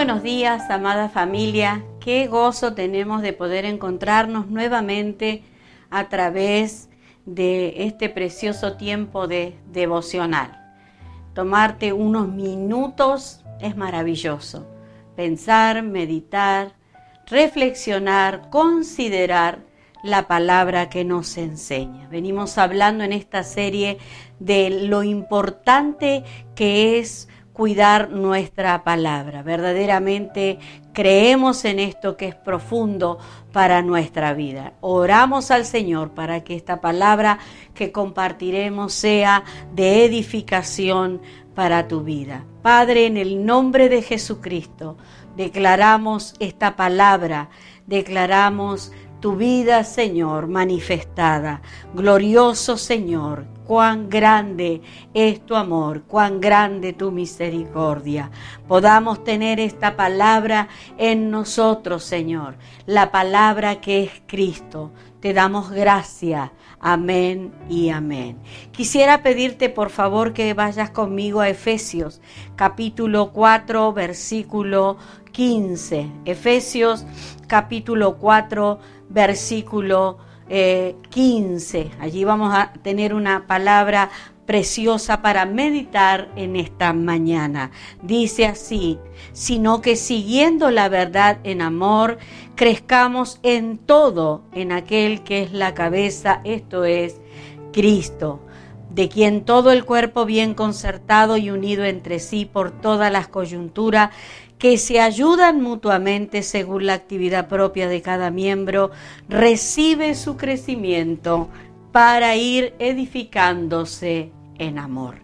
buenos días, amada familia. Qué gozo tenemos de poder encontrarnos nuevamente a través de este precioso tiempo de devocional. Tomarte unos minutos es maravilloso. Pensar, meditar, reflexionar, considerar la palabra que nos enseña. Venimos hablando en esta serie de lo importante que es cuidar nuestra palabra. Verdaderamente creemos en esto que es profundo para nuestra vida. Oramos al Señor para que esta palabra que compartiremos sea de edificación para tu vida. Padre, en el nombre de Jesucristo, declaramos esta palabra, declaramos tu vida, Señor, manifestada. Glorioso Señor, cuán grande es tu amor, cuán grande tu misericordia. Podamos tener esta palabra en nosotros, Señor, la palabra que es Cristo. Te damos gracia. Amén y amén. Quisiera pedirte por favor que vayas conmigo a Efesios capítulo 4 versículo 15. Efesios capítulo 4 versículo 15. Eh, Allí vamos a tener una palabra preciosa para meditar en esta mañana. Dice así, sino que siguiendo la verdad en amor, crezcamos en todo en aquel que es la cabeza, esto es Cristo de quien todo el cuerpo bien concertado y unido entre sí por todas las coyunturas que se ayudan mutuamente según la actividad propia de cada miembro, recibe su crecimiento para ir edificándose en amor.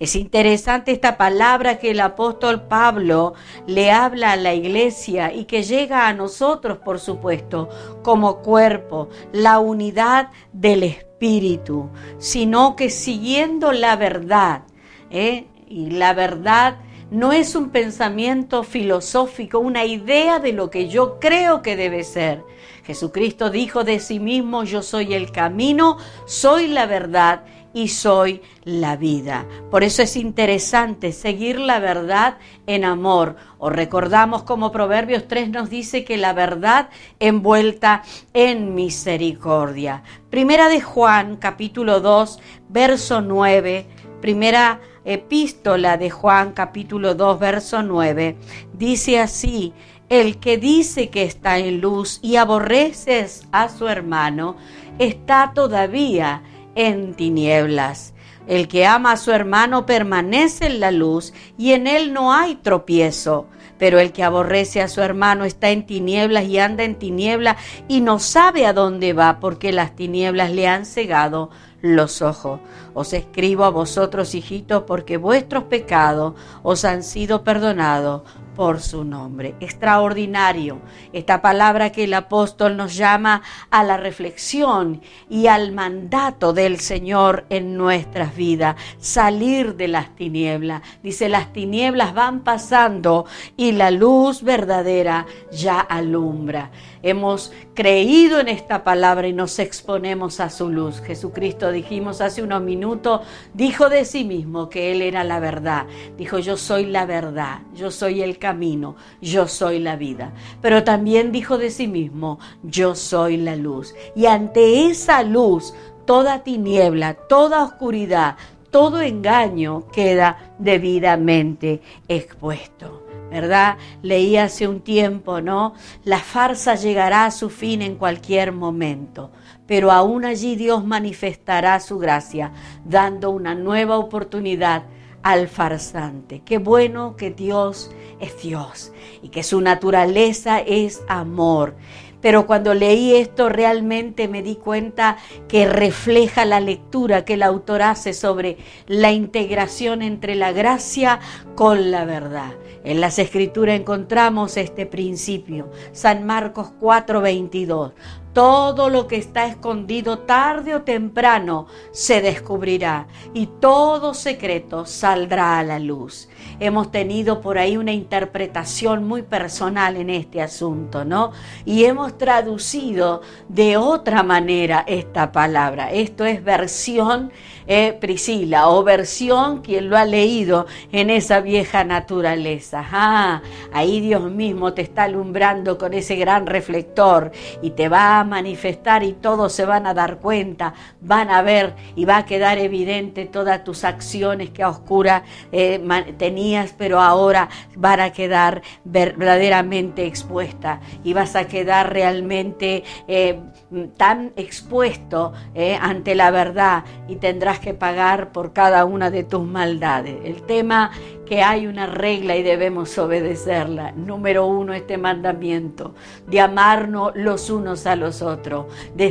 Es interesante esta palabra que el apóstol Pablo le habla a la iglesia y que llega a nosotros, por supuesto, como cuerpo, la unidad del Espíritu, sino que siguiendo la verdad, ¿eh? y la verdad no es un pensamiento filosófico, una idea de lo que yo creo que debe ser. Jesucristo dijo de sí mismo, yo soy el camino, soy la verdad y soy la vida. Por eso es interesante seguir la verdad en amor. O recordamos como Proverbios 3 nos dice que la verdad envuelta en misericordia. Primera de Juan, capítulo 2, verso 9. Primera epístola de Juan capítulo 2 verso 9 dice así, el que dice que está en luz y aborreces a su hermano, está todavía en tinieblas. El que ama a su hermano permanece en la luz y en él no hay tropiezo. Pero el que aborrece a su hermano está en tinieblas y anda en tinieblas y no sabe a dónde va porque las tinieblas le han cegado los ojos. Os escribo a vosotros, hijitos, porque vuestros pecados os han sido perdonados por su nombre. Extraordinario esta palabra que el apóstol nos llama a la reflexión y al mandato del Señor en nuestras vidas, salir de las tinieblas. Dice, las tinieblas van pasando y la luz verdadera ya alumbra. Hemos creído en esta palabra y nos exponemos a su luz. Jesucristo, dijimos hace unos minutos, dijo de sí mismo que Él era la verdad. Dijo, yo soy la verdad, yo soy el camino, yo soy la vida. Pero también dijo de sí mismo, yo soy la luz. Y ante esa luz, toda tiniebla, toda oscuridad, todo engaño queda debidamente expuesto. ¿verdad? Leí hace un tiempo, ¿no? La farsa llegará a su fin en cualquier momento, pero aún allí Dios manifestará su gracia, dando una nueva oportunidad al farsante. Qué bueno que Dios es Dios y que su naturaleza es amor. Pero cuando leí esto realmente me di cuenta que refleja la lectura que el autor hace sobre la integración entre la gracia con la verdad. En las escrituras encontramos este principio. San Marcos 4:22. Todo lo que está escondido tarde o temprano se descubrirá y todo secreto saldrá a la luz. Hemos tenido por ahí una interpretación muy personal en este asunto, ¿no? Y hemos traducido de otra manera esta palabra. Esto es versión eh, Priscila o versión quien lo ha leído en esa vieja naturaleza. Ah, ahí Dios mismo te está alumbrando con ese gran reflector y te va a manifestar y todos se van a dar cuenta, van a ver y va a quedar evidente todas tus acciones que a oscura eh, tenías, pero ahora van a quedar verdaderamente expuestas y vas a quedar realmente eh, tan expuesto eh, ante la verdad y tendrás que pagar por cada una de tus maldades. El tema que hay una regla y debemos obedecerla. Número uno, este mandamiento de amarnos los unos a los otros.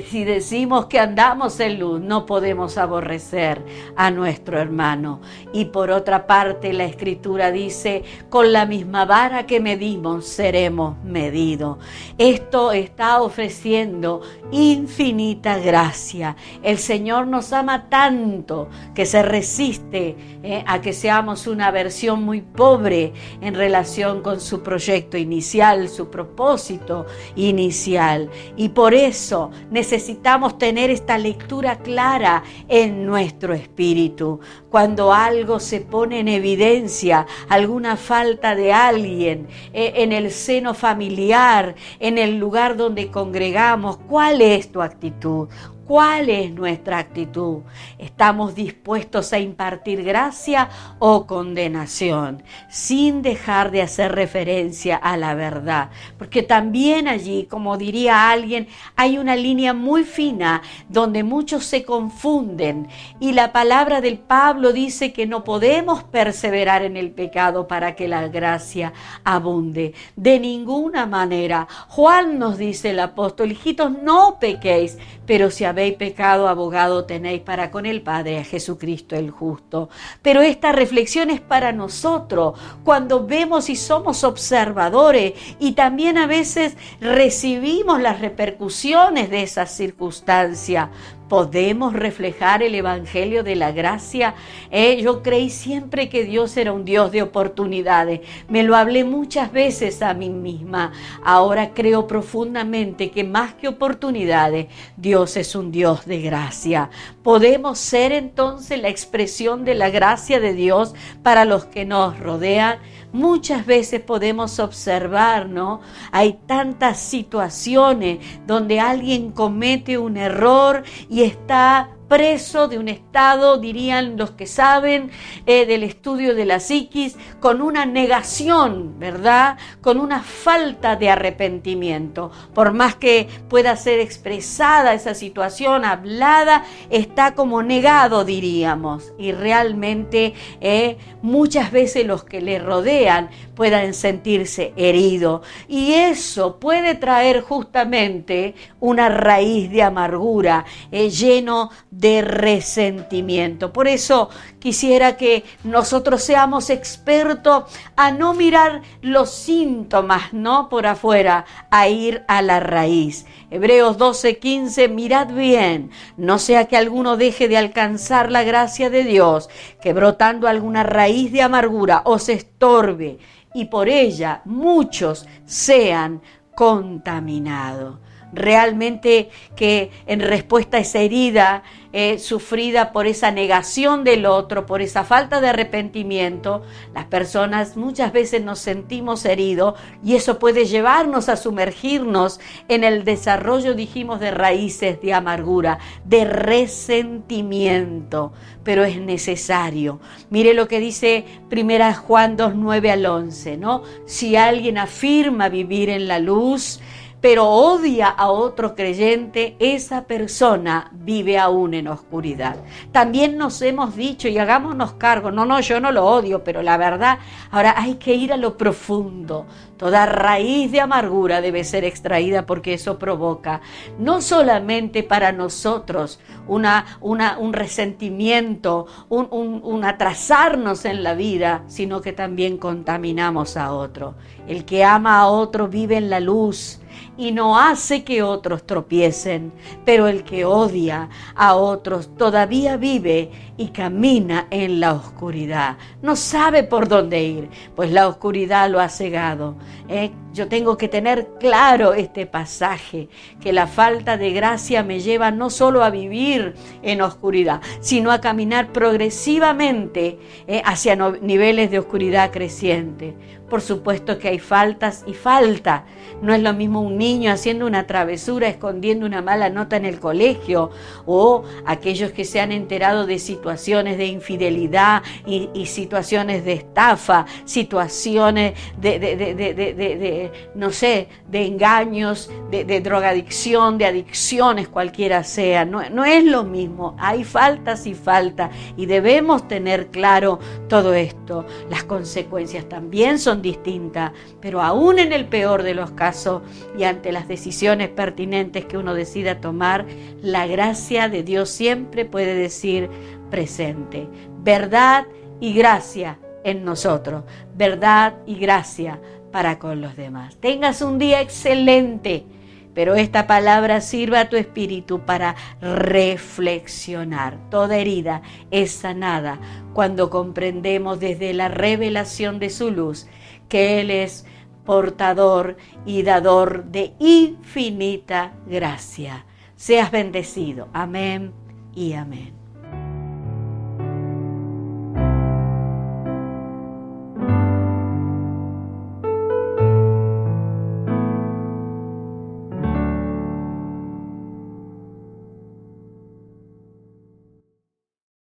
Si decimos que andamos en luz, no podemos aborrecer a nuestro hermano. Y por otra parte, la escritura dice, con la misma vara que medimos, seremos medidos. Esto está ofreciendo infinita gracia. El Señor nos ama tanto que se resiste eh, a que seamos una versión muy pobre en relación con su proyecto inicial, su propósito inicial. Y por eso necesitamos tener esta lectura clara en nuestro espíritu. Cuando algo se pone en evidencia, alguna falta de alguien eh, en el seno familiar, en el lugar donde congregamos, ¿cuál es tu actitud? ¿Cuál es nuestra actitud? ¿Estamos dispuestos a impartir gracia o condenación? Sin dejar de hacer referencia a la verdad. Porque también allí, como diría alguien, hay una línea muy fina donde muchos se confunden. Y la palabra del Pablo dice que no podemos perseverar en el pecado para que la gracia abunde. De ninguna manera. Juan nos dice el apóstol, hijitos, no pequéis, pero si habéis habéis pecado, abogado tenéis para con el Padre a Jesucristo el justo. Pero esta reflexión es para nosotros, cuando vemos y somos observadores y también a veces recibimos las repercusiones de esa circunstancia podemos reflejar el Evangelio de la gracia. Eh, yo creí siempre que Dios era un Dios de oportunidades. Me lo hablé muchas veces a mí misma. Ahora creo profundamente que más que oportunidades, Dios es un Dios de gracia. Podemos ser entonces la expresión de la gracia de Dios para los que nos rodean muchas veces podemos observar, ¿no? Hay tantas situaciones donde alguien comete un error y está preso de un estado, dirían los que saben eh, del estudio de la psiquis, con una negación, ¿verdad? Con una falta de arrepentimiento. Por más que pueda ser expresada esa situación, hablada, está como negado, diríamos. Y realmente eh, muchas veces los que le rodean puedan sentirse heridos. Y eso puede traer justamente una raíz de amargura, eh, lleno de de resentimiento. Por eso quisiera que nosotros seamos expertos a no mirar los síntomas, ¿no? Por afuera, a ir a la raíz. Hebreos 12:15, mirad bien, no sea que alguno deje de alcanzar la gracia de Dios, que brotando alguna raíz de amargura os estorbe y por ella muchos sean contaminados realmente que en respuesta a esa herida eh, sufrida por esa negación del otro, por esa falta de arrepentimiento, las personas muchas veces nos sentimos heridos y eso puede llevarnos a sumergirnos en el desarrollo, dijimos, de raíces de amargura, de resentimiento, pero es necesario. Mire lo que dice primera Juan 2, 9 al 11, ¿no? Si alguien afirma vivir en la luz, pero odia a otro creyente, esa persona vive aún en oscuridad. También nos hemos dicho y hagámonos cargo, no, no, yo no lo odio, pero la verdad, ahora hay que ir a lo profundo. Toda raíz de amargura debe ser extraída porque eso provoca no solamente para nosotros una, un resentimiento, un atrasarnos en la vida, sino que también contaminamos a otro. El que ama a otro vive en la luz y no hace que otros tropiecen, pero el que odia a otros todavía vive y camina en la oscuridad. No sabe por dónde ir, pues la oscuridad lo ha cegado. ¿eh? Yo tengo que tener claro este pasaje, que la falta de gracia me lleva no solo a vivir en oscuridad, sino a caminar progresivamente ¿eh? hacia niveles de oscuridad creciente. Por supuesto que hay faltas y falta. No es lo mismo un niño haciendo una travesura, escondiendo una mala nota en el colegio, o aquellos que se han enterado de situaciones de infidelidad y, situaciones de estafa, situaciones de, no sé, de engaños, de, drogadicción, de adicciones, cualquiera sea. No, es lo mismo. Hay faltas y falta y debemos tener claro todo esto. Las consecuencias también son distinta, pero aún en el peor de los casos y ante las decisiones pertinentes que uno decida tomar, la gracia de Dios siempre puede decir presente. Verdad y gracia en nosotros, verdad y gracia para con los demás. Tengas un día excelente, pero esta palabra sirva a tu espíritu para reflexionar. Toda herida es sanada cuando comprendemos desde la revelación de su luz que Él es portador y dador de infinita gracia. Seas bendecido. Amén y amén.